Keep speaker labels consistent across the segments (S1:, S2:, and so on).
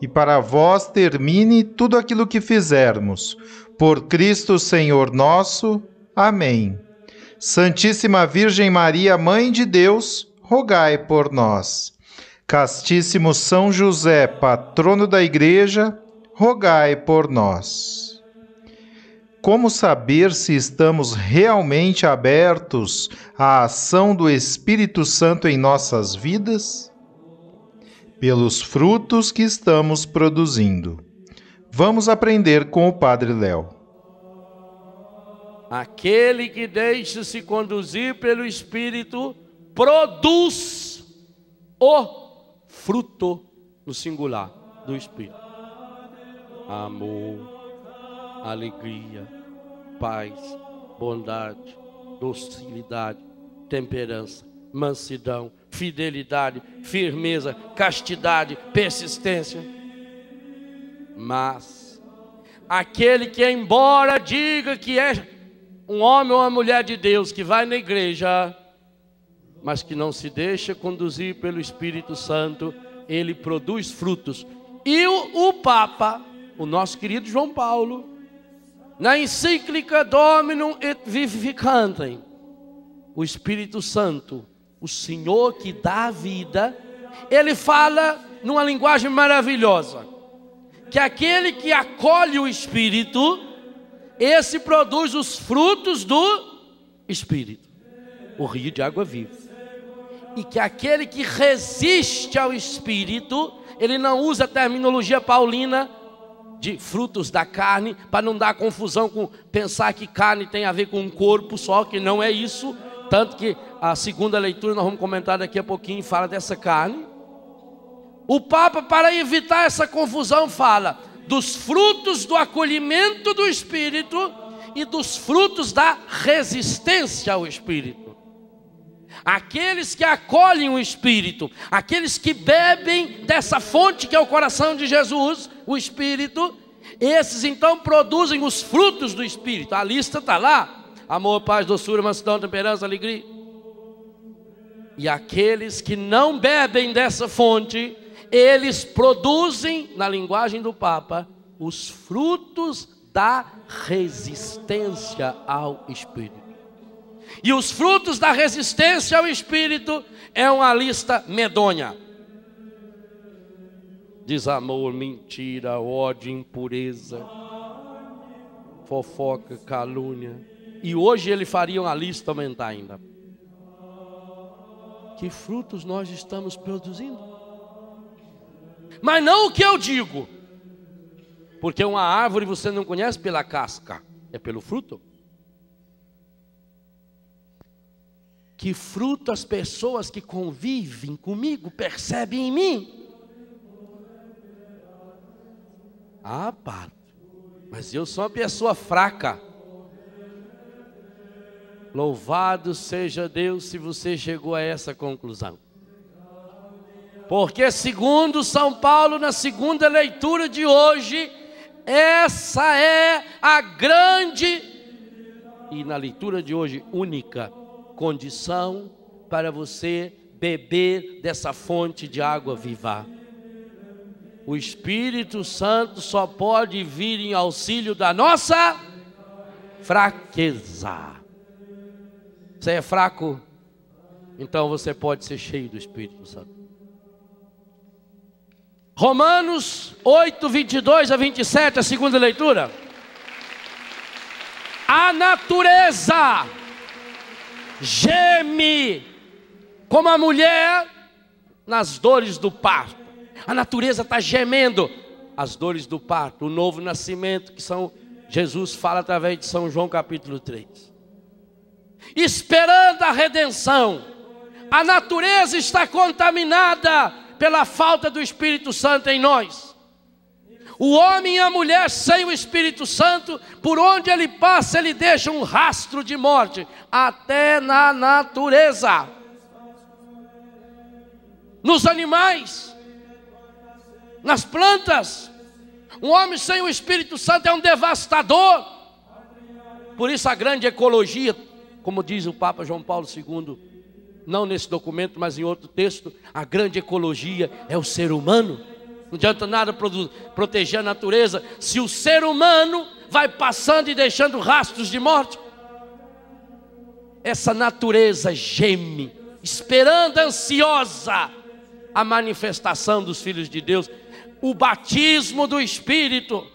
S1: e para vós termine tudo aquilo que fizermos. Por Cristo Senhor nosso. Amém. Santíssima Virgem Maria, Mãe de Deus, rogai por nós. Castíssimo São José, patrono da Igreja, rogai por nós. Como saber se estamos realmente abertos à ação do Espírito Santo em nossas vidas? Pelos frutos que estamos produzindo. Vamos aprender com o Padre Léo.
S2: Aquele que deixa-se conduzir pelo Espírito produz o fruto no singular do Espírito: amor, alegria, paz, bondade, docilidade, temperança, mansidão, fidelidade, firmeza, castidade, persistência. Mas aquele que, embora diga que é um homem ou uma mulher de Deus que vai na igreja, mas que não se deixa conduzir pelo Espírito Santo, ele produz frutos. E o, o Papa, o nosso querido João Paulo, na encíclica Dominum et Vivificantem, o Espírito Santo o Senhor que dá a vida, ele fala numa linguagem maravilhosa, que aquele que acolhe o Espírito, esse produz os frutos do Espírito, o rio de água viva. E que aquele que resiste ao Espírito, ele não usa a terminologia paulina de frutos da carne, para não dar confusão com pensar que carne tem a ver com um corpo só, que não é isso tanto que a segunda leitura, nós vamos comentar daqui a pouquinho, fala dessa carne. O Papa, para evitar essa confusão, fala dos frutos do acolhimento do Espírito e dos frutos da resistência ao Espírito. Aqueles que acolhem o Espírito, aqueles que bebem dessa fonte que é o coração de Jesus, o Espírito, esses então produzem os frutos do Espírito. A lista está lá amor, paz, doçura, mansidão, temperança, alegria. E aqueles que não bebem dessa fonte, eles produzem, na linguagem do Papa, os frutos da resistência ao Espírito. E os frutos da resistência ao Espírito é uma lista medonha: desamor, mentira, ódio, impureza, fofoca, calúnia e hoje ele faria uma lista aumentar ainda. Que frutos nós estamos produzindo? Mas não o que eu digo. Porque uma árvore você não conhece pela casca, é pelo fruto. Que fruto as pessoas que convivem comigo percebem em mim? Ah, padre, mas eu sou uma pessoa fraca. Louvado seja Deus se você chegou a essa conclusão. Porque, segundo São Paulo, na segunda leitura de hoje, essa é a grande e na leitura de hoje única condição para você beber dessa fonte de água viva. O Espírito Santo só pode vir em auxílio da nossa fraqueza. Você é fraco? Então você pode ser cheio do Espírito Santo. Romanos 8, 22 a 27, a segunda leitura.
S3: A natureza geme como a mulher nas dores do parto. A natureza está gemendo as dores do parto, o novo nascimento que são Jesus fala através de São João capítulo 3. Esperando a redenção. A natureza está contaminada pela falta do Espírito Santo em nós. O homem e a mulher sem o Espírito Santo, por onde ele passa, ele deixa um rastro de morte, até na natureza. Nos animais, nas plantas. Um homem sem o Espírito Santo é um devastador. Por isso a grande ecologia, como diz o Papa João Paulo II, não nesse documento, mas em outro texto, a grande ecologia é o ser humano. Não adianta nada proteger a natureza se o ser humano vai passando e deixando rastros de morte. Essa natureza geme, esperando ansiosa a manifestação dos filhos de Deus, o batismo do Espírito.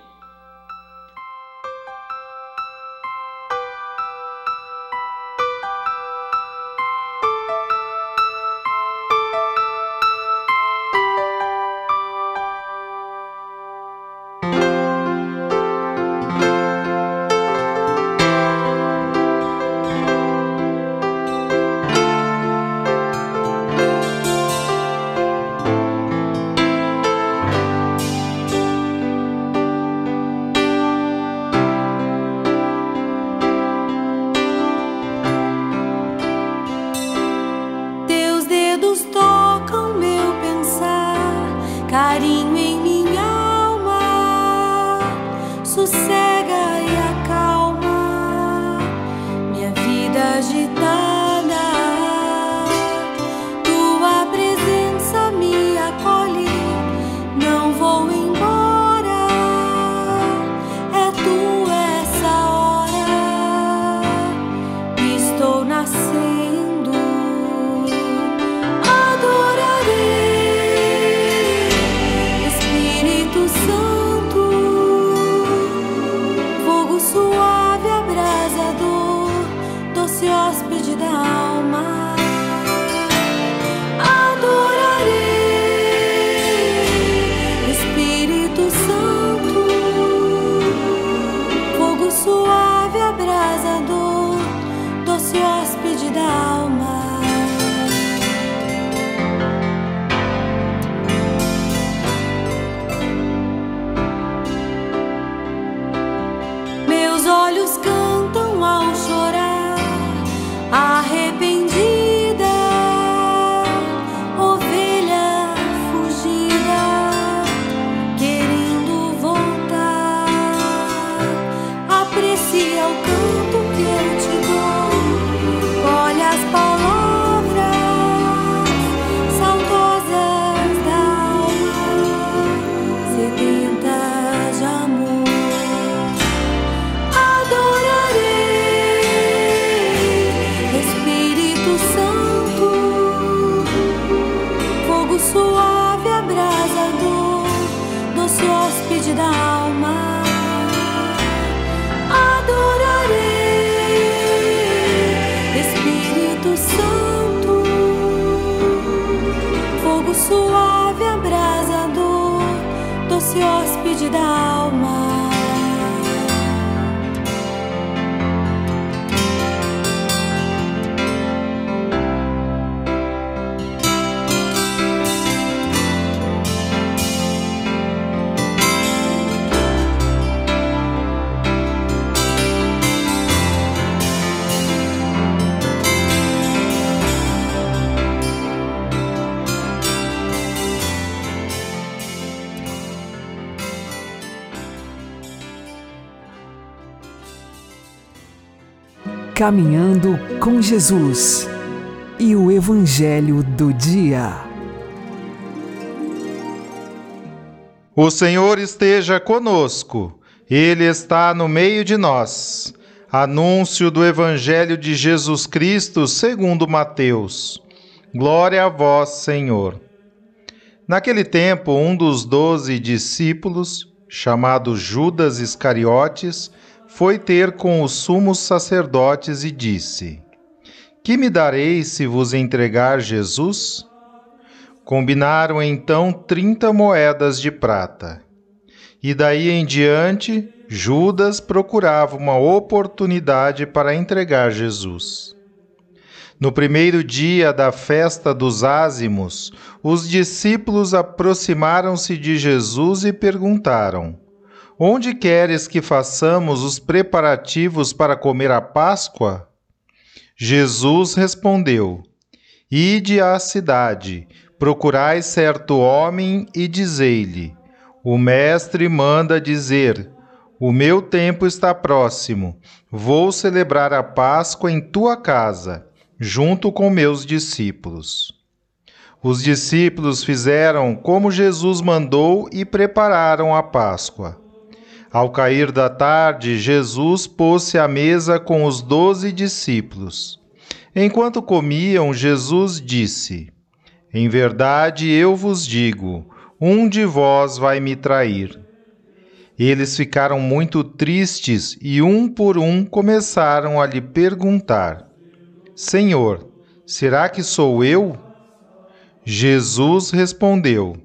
S3: down.
S4: Caminhando com Jesus e o Evangelho do Dia.
S1: O Senhor esteja conosco, Ele está no meio de nós. Anúncio do Evangelho de Jesus Cristo segundo Mateus. Glória a vós, Senhor. Naquele tempo, um dos doze discípulos, chamado Judas Iscariotes, foi ter com os sumos sacerdotes e disse: Que me dareis se vos entregar Jesus? Combinaram então trinta moedas de prata. E daí em diante, Judas procurava uma oportunidade para entregar Jesus. No primeiro dia da festa dos ázimos, os discípulos aproximaram-se de Jesus e perguntaram: Onde queres que façamos os preparativos para comer a Páscoa? Jesus respondeu: Ide à cidade, procurai certo homem e dizei-lhe: O mestre manda dizer: O meu tempo está próximo. Vou celebrar a Páscoa em tua casa, junto com meus discípulos. Os discípulos fizeram como Jesus mandou e prepararam a Páscoa. Ao cair da tarde, Jesus pôs-se à mesa com os doze discípulos. Enquanto comiam, Jesus disse: Em verdade eu vos digo, um de vós vai me trair. Eles ficaram muito tristes e, um por um, começaram a lhe perguntar: Senhor, será que sou eu? Jesus respondeu: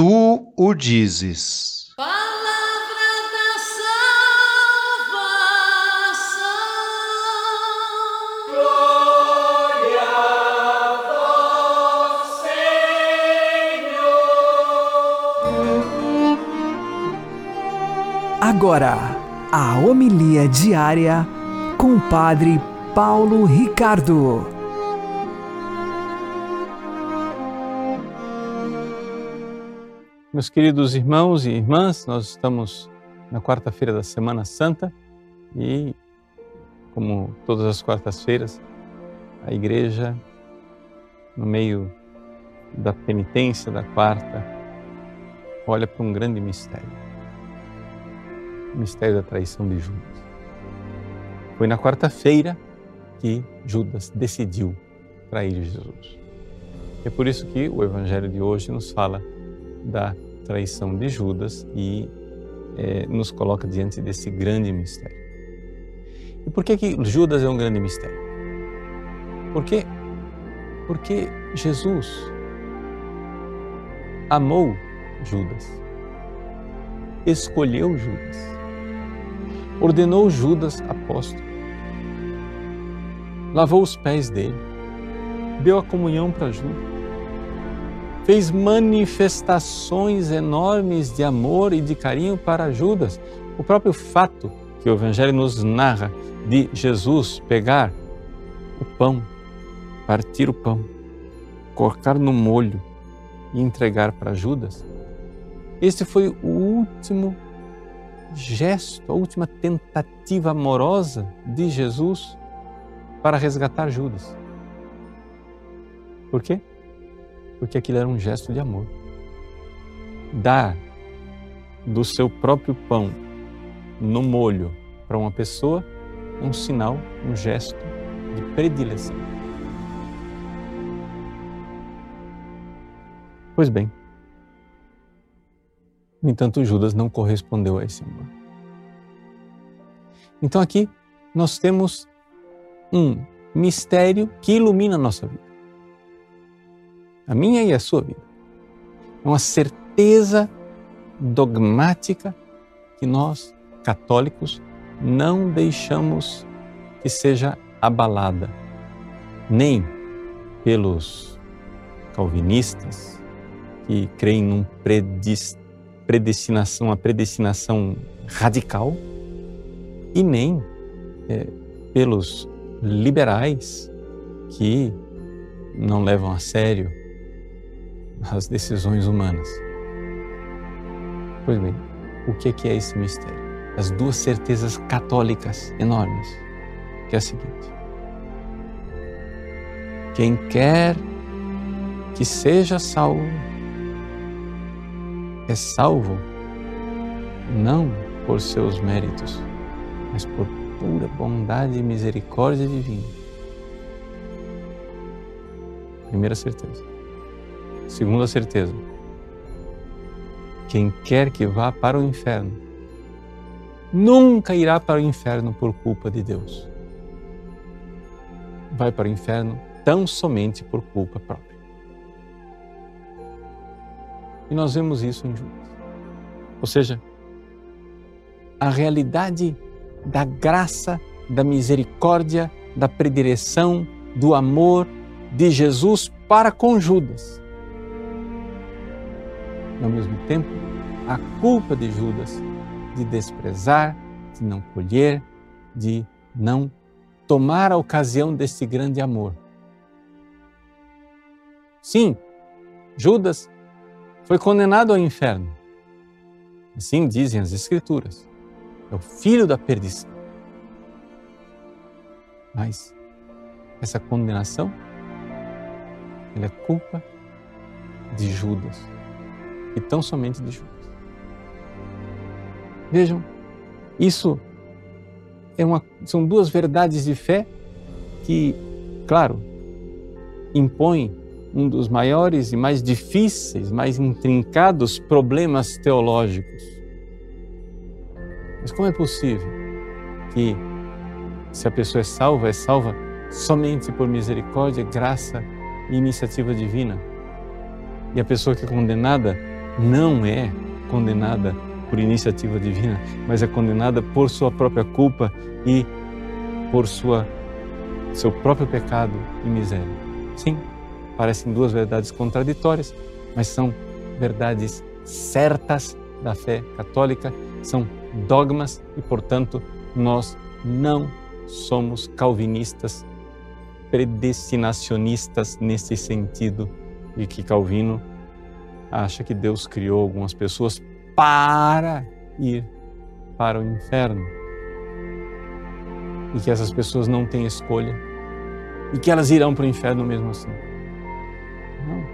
S1: tu o dizes.
S3: Palavra da salvação. Glória a vós, Senhor.
S4: Agora, a homilia diária com o Padre Paulo Ricardo.
S5: Meus queridos irmãos e irmãs, nós estamos na quarta-feira da Semana Santa e, como todas as quartas-feiras, a Igreja, no meio da penitência da quarta, olha para um grande mistério o mistério da traição de Judas. Foi na quarta-feira que Judas decidiu trair Jesus. É por isso que o Evangelho de hoje nos fala da traição de Judas e é, nos coloca diante desse grande mistério. E por que, que Judas é um grande mistério? Por quê? Porque Jesus amou Judas, escolheu Judas, ordenou Judas apóstolo, lavou os pés dele, deu a comunhão para Judas fez manifestações enormes de amor e de carinho para Judas. O próprio fato que o Evangelho nos narra de Jesus pegar o pão, partir o pão, colocar no molho e entregar para Judas, este foi o último gesto, a última tentativa amorosa de Jesus para resgatar Judas. Por quê? Porque aquilo era um gesto de amor. Dar do seu próprio pão no molho para uma pessoa é um sinal, um gesto de predileção. Pois bem, no entanto, Judas não correspondeu a esse amor. Então aqui nós temos um mistério que ilumina a nossa vida a minha e a sua vida. É uma certeza dogmática que nós, católicos, não deixamos que seja abalada, nem pelos calvinistas que creem num predestinação, uma predestinação radical, e nem é, pelos liberais que não levam a sério as decisões humanas. Pois bem, o que é esse mistério? das duas certezas católicas enormes, que é a seguinte: quem quer que seja salvo é salvo não por seus méritos, mas por pura bondade e misericórdia divina. Primeira certeza. Segunda certeza. Quem quer que vá para o inferno nunca irá para o inferno por culpa de Deus. Vai para o inferno tão somente por culpa própria. E nós vemos isso em Judas. Ou seja, a realidade da graça, da misericórdia, da predileção, do amor de Jesus para com Judas. E ao mesmo tempo, a culpa de Judas de desprezar, de não colher, de não tomar a ocasião desse grande amor. Sim, Judas foi condenado ao inferno. Assim dizem as Escrituras. É o filho da perdição. Mas essa condenação, ela é culpa de Judas. E tão somente de Judas. Vejam, isso é uma, são duas verdades de fé que, claro, impõem um dos maiores e mais difíceis, mais intrincados problemas teológicos. Mas como é possível que, se a pessoa é salva, é salva somente por misericórdia, graça e iniciativa divina? E a pessoa que é condenada não é condenada por iniciativa divina, mas é condenada por sua própria culpa e por sua seu próprio pecado e miséria. Sim, parecem duas verdades contraditórias, mas são verdades certas da fé católica, são dogmas e, portanto, nós não somos calvinistas predestinacionistas nesse sentido de que Calvino acha que Deus criou algumas pessoas para ir para o inferno e que essas pessoas não têm escolha e que elas irão para o inferno mesmo assim. Não.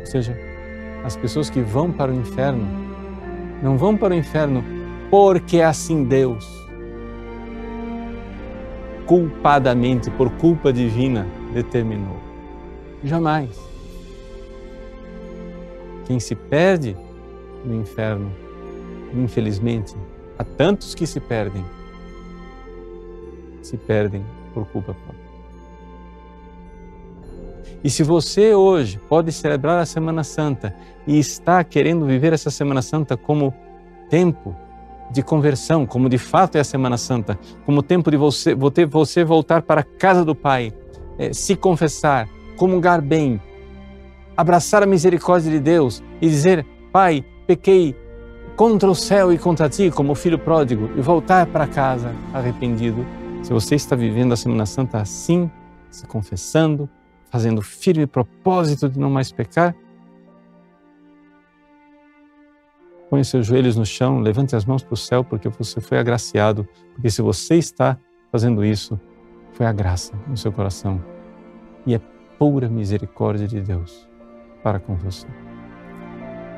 S5: Ou seja, as pessoas que vão para o inferno não vão para o inferno porque é assim Deus, culpadamente, por culpa divina, determinou. Jamais. Quem se perde no inferno, infelizmente, há tantos que se perdem, se perdem por culpa própria. E se você hoje pode celebrar a Semana Santa e está querendo viver essa Semana Santa como tempo de conversão, como de fato é a Semana Santa, como tempo de você, você voltar para a casa do Pai, é, se confessar, comungar bem, abraçar a misericórdia de Deus e dizer: Pai, pequei contra o céu e contra ti, como filho pródigo, e voltar para casa arrependido. Se você está vivendo a Semana Santa assim, se confessando, fazendo firme propósito de não mais pecar, Põe seus joelhos no chão, levante as mãos para o céu, porque você foi agraciado. Porque se você está fazendo isso, foi a graça no seu coração. E é pura misericórdia de Deus para com você.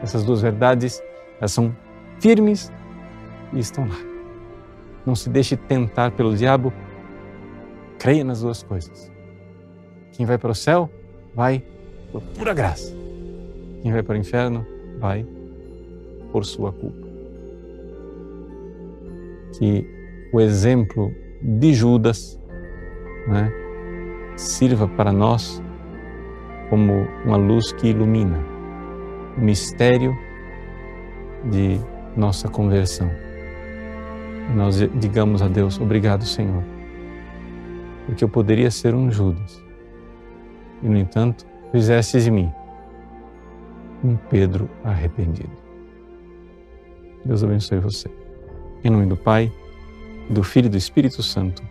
S5: Essas duas verdades, elas são firmes e estão lá. Não se deixe tentar pelo diabo. Creia nas duas coisas. Quem vai para o céu, vai por pura graça. Quem vai para o inferno, vai por sua culpa. Que o exemplo de Judas né, sirva para nós como uma luz que ilumina o mistério de nossa conversão. Nós digamos a Deus: Obrigado, Senhor, porque eu poderia ser um Judas e, no entanto, fizestes de mim um Pedro arrependido. Deus abençoe você. Em nome do Pai, do Filho e do Espírito Santo.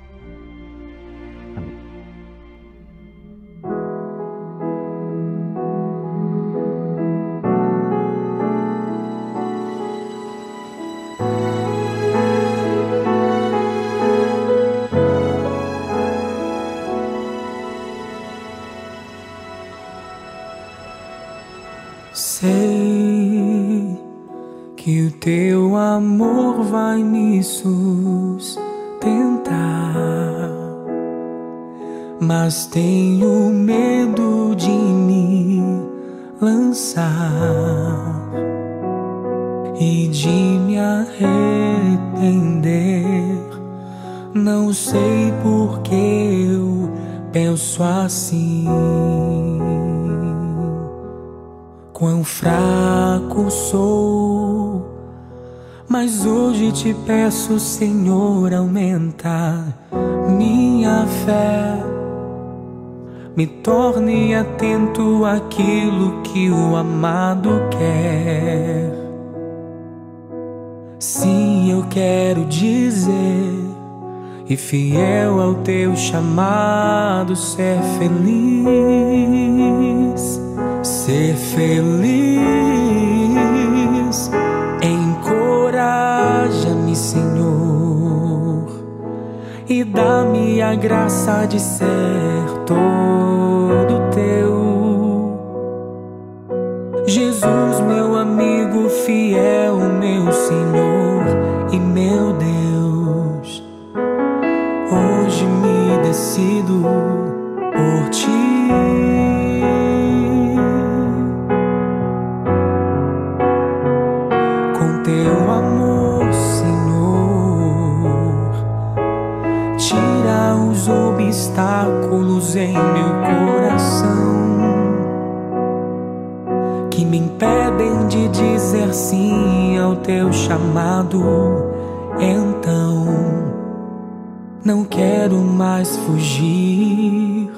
S6: Quão fraco sou, mas hoje te peço, Senhor, aumenta minha fé. Me torne atento àquilo que o amado quer. Sim, eu quero dizer, e fiel ao teu chamado, ser feliz ser feliz. Encoraja-me, Senhor, e dá-me a graça de ser todo teu. Jesus, meu amigo fiel, meu Senhor e meu Deus, hoje me decido dizer sim ao teu chamado. Então, não quero mais fugir,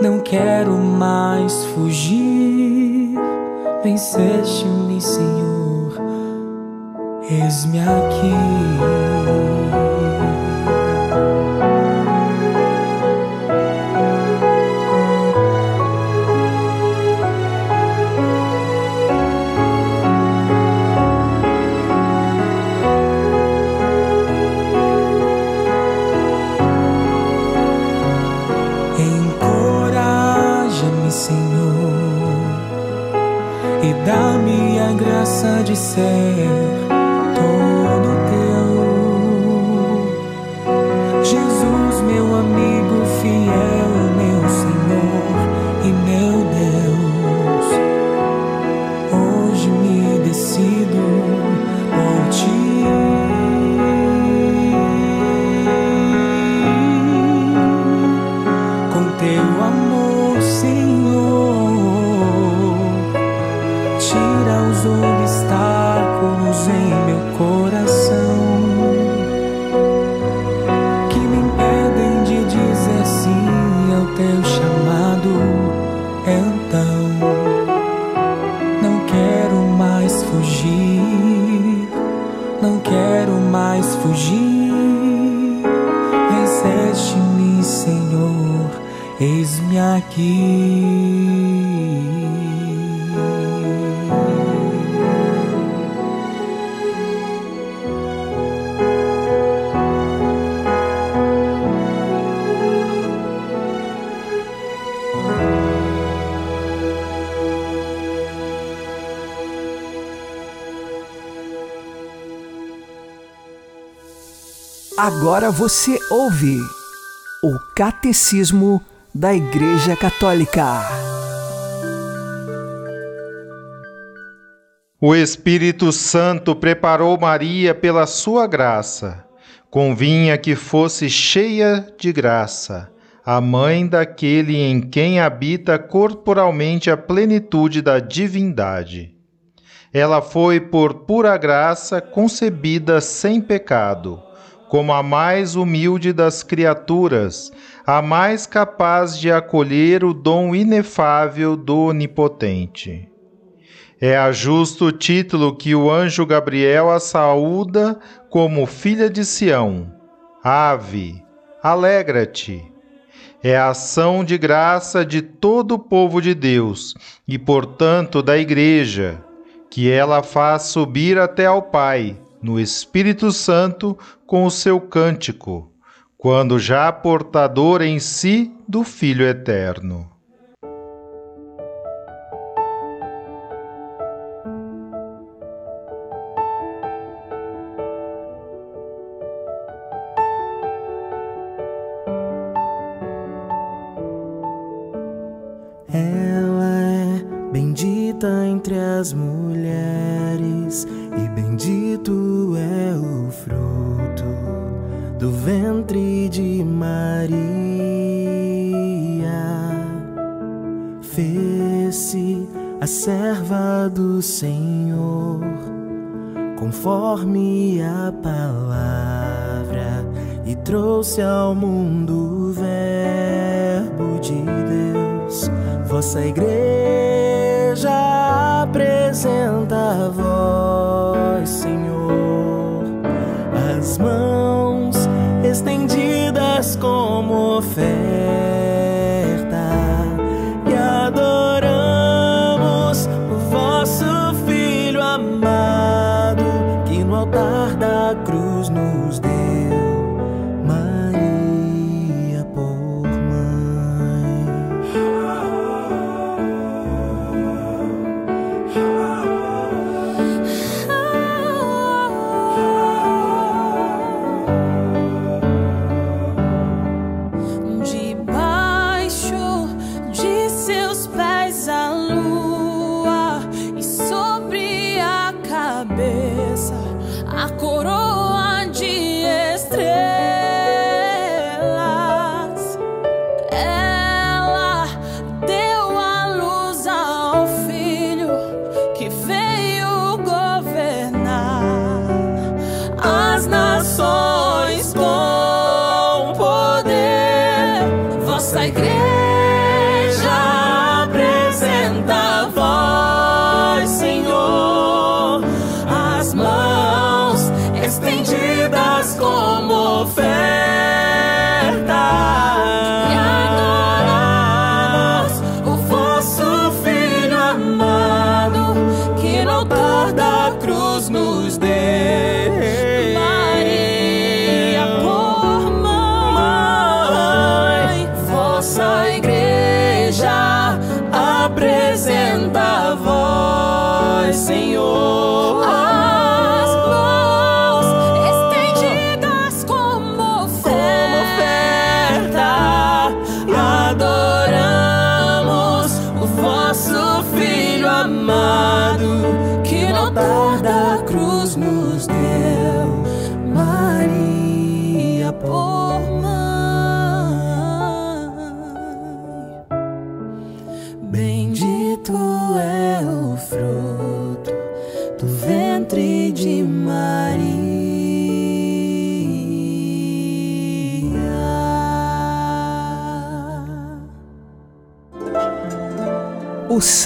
S6: não quero mais fugir. Venceste-me, Senhor, eis-me aqui. De
S4: Agora você ouve o Catecismo da Igreja Católica.
S1: O Espírito Santo preparou Maria pela sua graça. Convinha que fosse cheia de graça, a mãe daquele em quem habita corporalmente a plenitude da divindade. Ela foi, por pura graça, concebida sem pecado como a mais humilde das criaturas, a mais capaz de acolher o dom inefável do Onipotente. É a justo título que o anjo Gabriel a saúda como filha de Sião. Ave, alegra-te. É a ação de graça de todo o povo de Deus e, portanto, da Igreja, que ela faz subir até ao Pai no Espírito Santo com o seu cântico, quando já portador em si do Filho Eterno.
S7: Ela é bendita entre as mulheres do ventre de Maria. Fez-se a serva do Senhor, conforme a palavra, e trouxe ao mundo o Verbo de Deus. Vossa igreja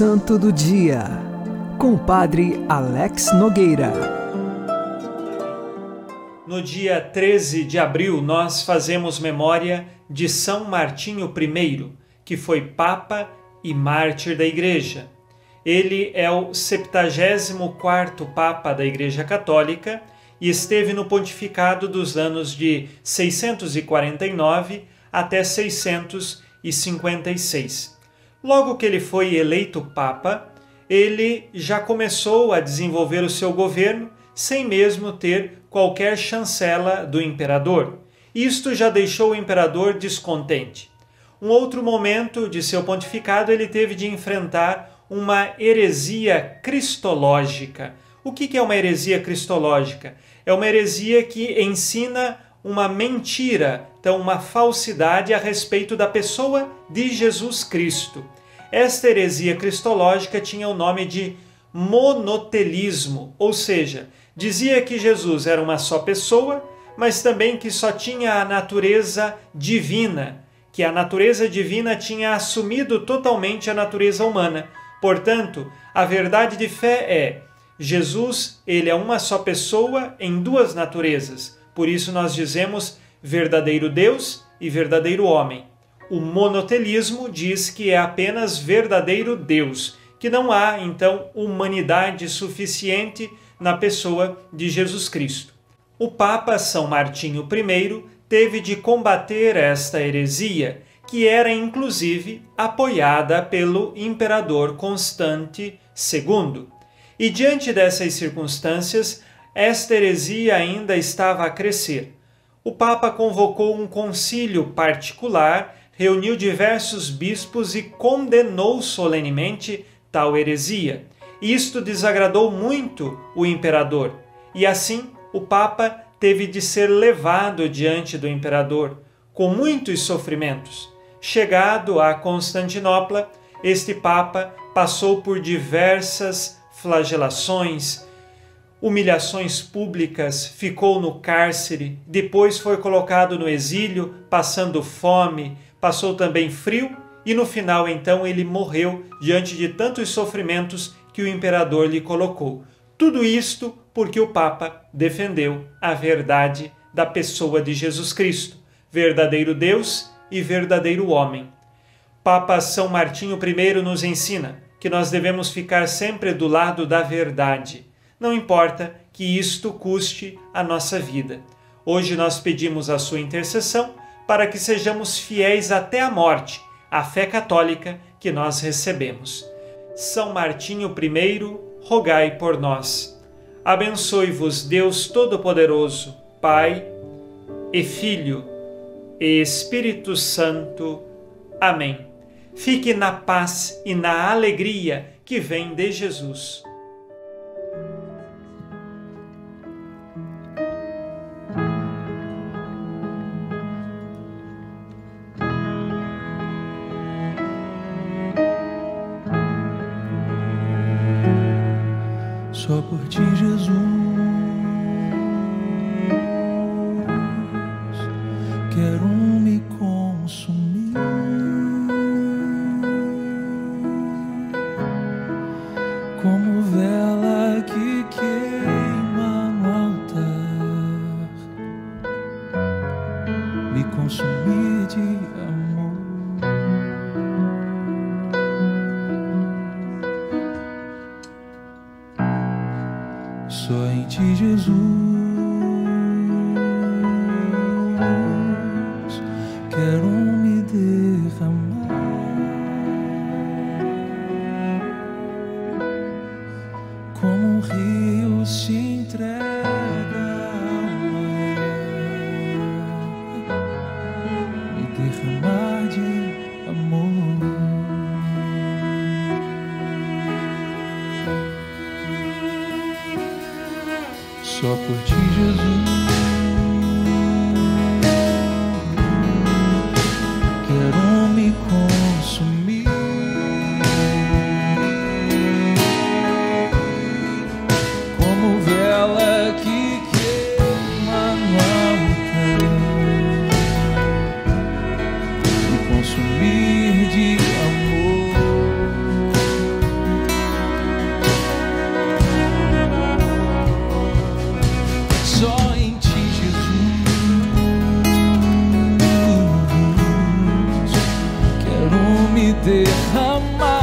S4: Santo do Dia, com o Padre Alex Nogueira.
S8: No dia 13 de abril, nós fazemos memória de São Martinho I, que foi Papa e mártir da Igreja. Ele é o 74º Papa da Igreja Católica e esteve no pontificado dos anos de 649 até 656. Logo que ele foi eleito Papa, ele já começou a desenvolver o seu governo sem mesmo ter qualquer chancela do imperador. Isto já deixou o imperador descontente. Um outro momento de seu pontificado ele teve de enfrentar uma heresia cristológica. O que é uma heresia cristológica? É uma heresia que ensina uma mentira, então uma falsidade a respeito da pessoa de Jesus Cristo. Esta heresia cristológica tinha o nome de monotelismo, ou seja, dizia que Jesus era uma só pessoa, mas também que só tinha a natureza divina, que a natureza divina tinha assumido totalmente a natureza humana. Portanto, a verdade de fé é: Jesus, ele é uma só pessoa em duas naturezas. Por isso nós dizemos verdadeiro Deus e verdadeiro homem. O monotelismo diz que é apenas verdadeiro Deus, que não há então humanidade suficiente na pessoa de Jesus Cristo. O Papa São Martinho I teve de combater esta heresia, que era inclusive apoiada pelo imperador Constante II. E diante dessas circunstâncias, esta heresia ainda estava a crescer. O Papa convocou um concílio particular, reuniu diversos bispos e condenou solenemente tal heresia. Isto desagradou muito o imperador, e assim o Papa teve de ser levado diante do imperador, com muitos sofrimentos. Chegado a Constantinopla, este Papa passou por diversas flagelações, humilhações públicas, ficou no cárcere, depois foi colocado no exílio, passando fome, passou também frio e no final então ele morreu diante de tantos sofrimentos que o imperador lhe colocou. Tudo isto porque o Papa defendeu a verdade da pessoa de Jesus Cristo, verdadeiro Deus e verdadeiro homem. Papa São Martinho I nos ensina que nós devemos ficar sempre do lado da verdade não importa que isto custe a nossa vida. Hoje nós pedimos a sua intercessão para que sejamos fiéis até a morte à fé católica que nós recebemos. São Martinho I, rogai por nós. Abençoe-vos Deus Todo-Poderoso, Pai e Filho e Espírito Santo. Amém. Fique na paz e na alegria que vem de Jesus.
S9: Me consumir de derramar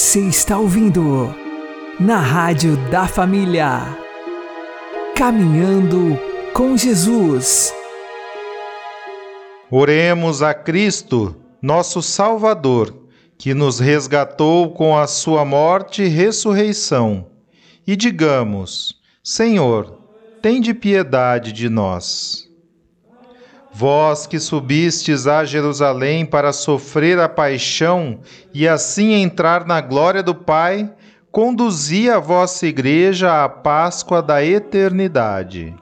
S4: Você está ouvindo na Rádio da Família. Caminhando com Jesus.
S1: Oremos a Cristo, nosso Salvador, que nos resgatou com a sua morte e ressurreição, e digamos: Senhor, tende piedade de nós. Vós que subistes a Jerusalém para sofrer a paixão e assim entrar na glória do Pai, conduzi a vossa igreja à Páscoa da eternidade.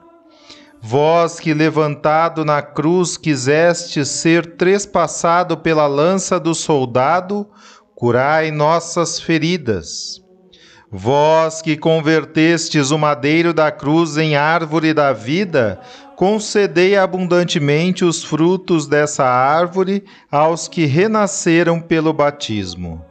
S1: Vós que levantado na cruz quiseste ser trespassado pela lança do soldado, curai nossas feridas. Vós que convertestes o madeiro da cruz em árvore da vida, concedei abundantemente os frutos dessa árvore aos que renasceram pelo batismo.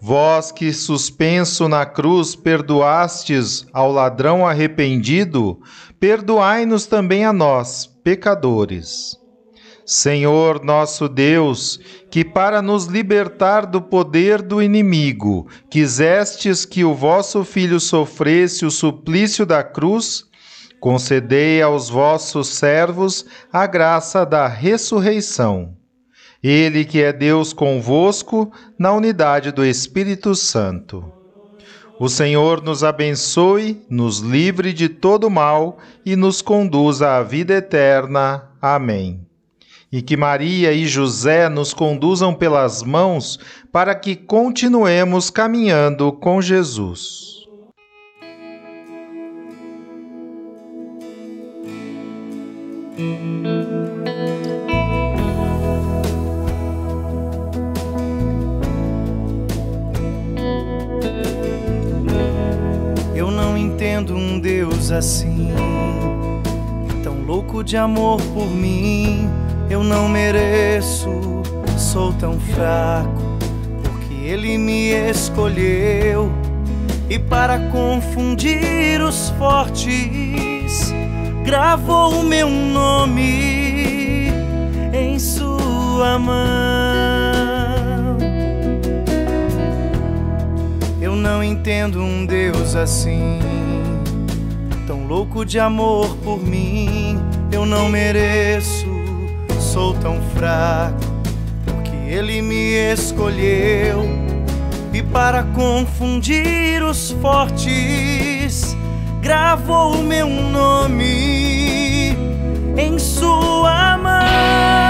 S1: Vós que, suspenso na cruz, perdoastes ao ladrão arrependido, perdoai-nos também a nós, pecadores. Senhor nosso Deus, que para nos libertar do poder do inimigo, quisestes que o vosso Filho sofresse o suplício da cruz, concedei aos vossos servos a graça da ressurreição. Ele que é Deus convosco, na unidade do Espírito Santo. O Senhor nos abençoe, nos livre de todo mal e nos conduza à vida eterna. Amém. E que Maria e José nos conduzam pelas mãos para que continuemos caminhando com Jesus.
S10: Eu não entendo um Deus assim, tão louco de amor por mim. Eu não mereço, sou tão fraco, porque Ele me escolheu. E para confundir os fortes, gravou o meu nome em Sua mão. Eu não entendo um Deus assim, tão louco de amor por mim. Eu não mereço, sou tão fraco, porque Ele me escolheu. E para confundir os fortes, gravou o meu nome em Sua mão.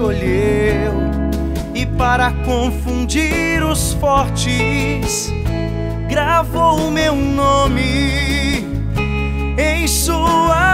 S10: Escolheu. E para confundir os fortes, gravou o meu nome em Sua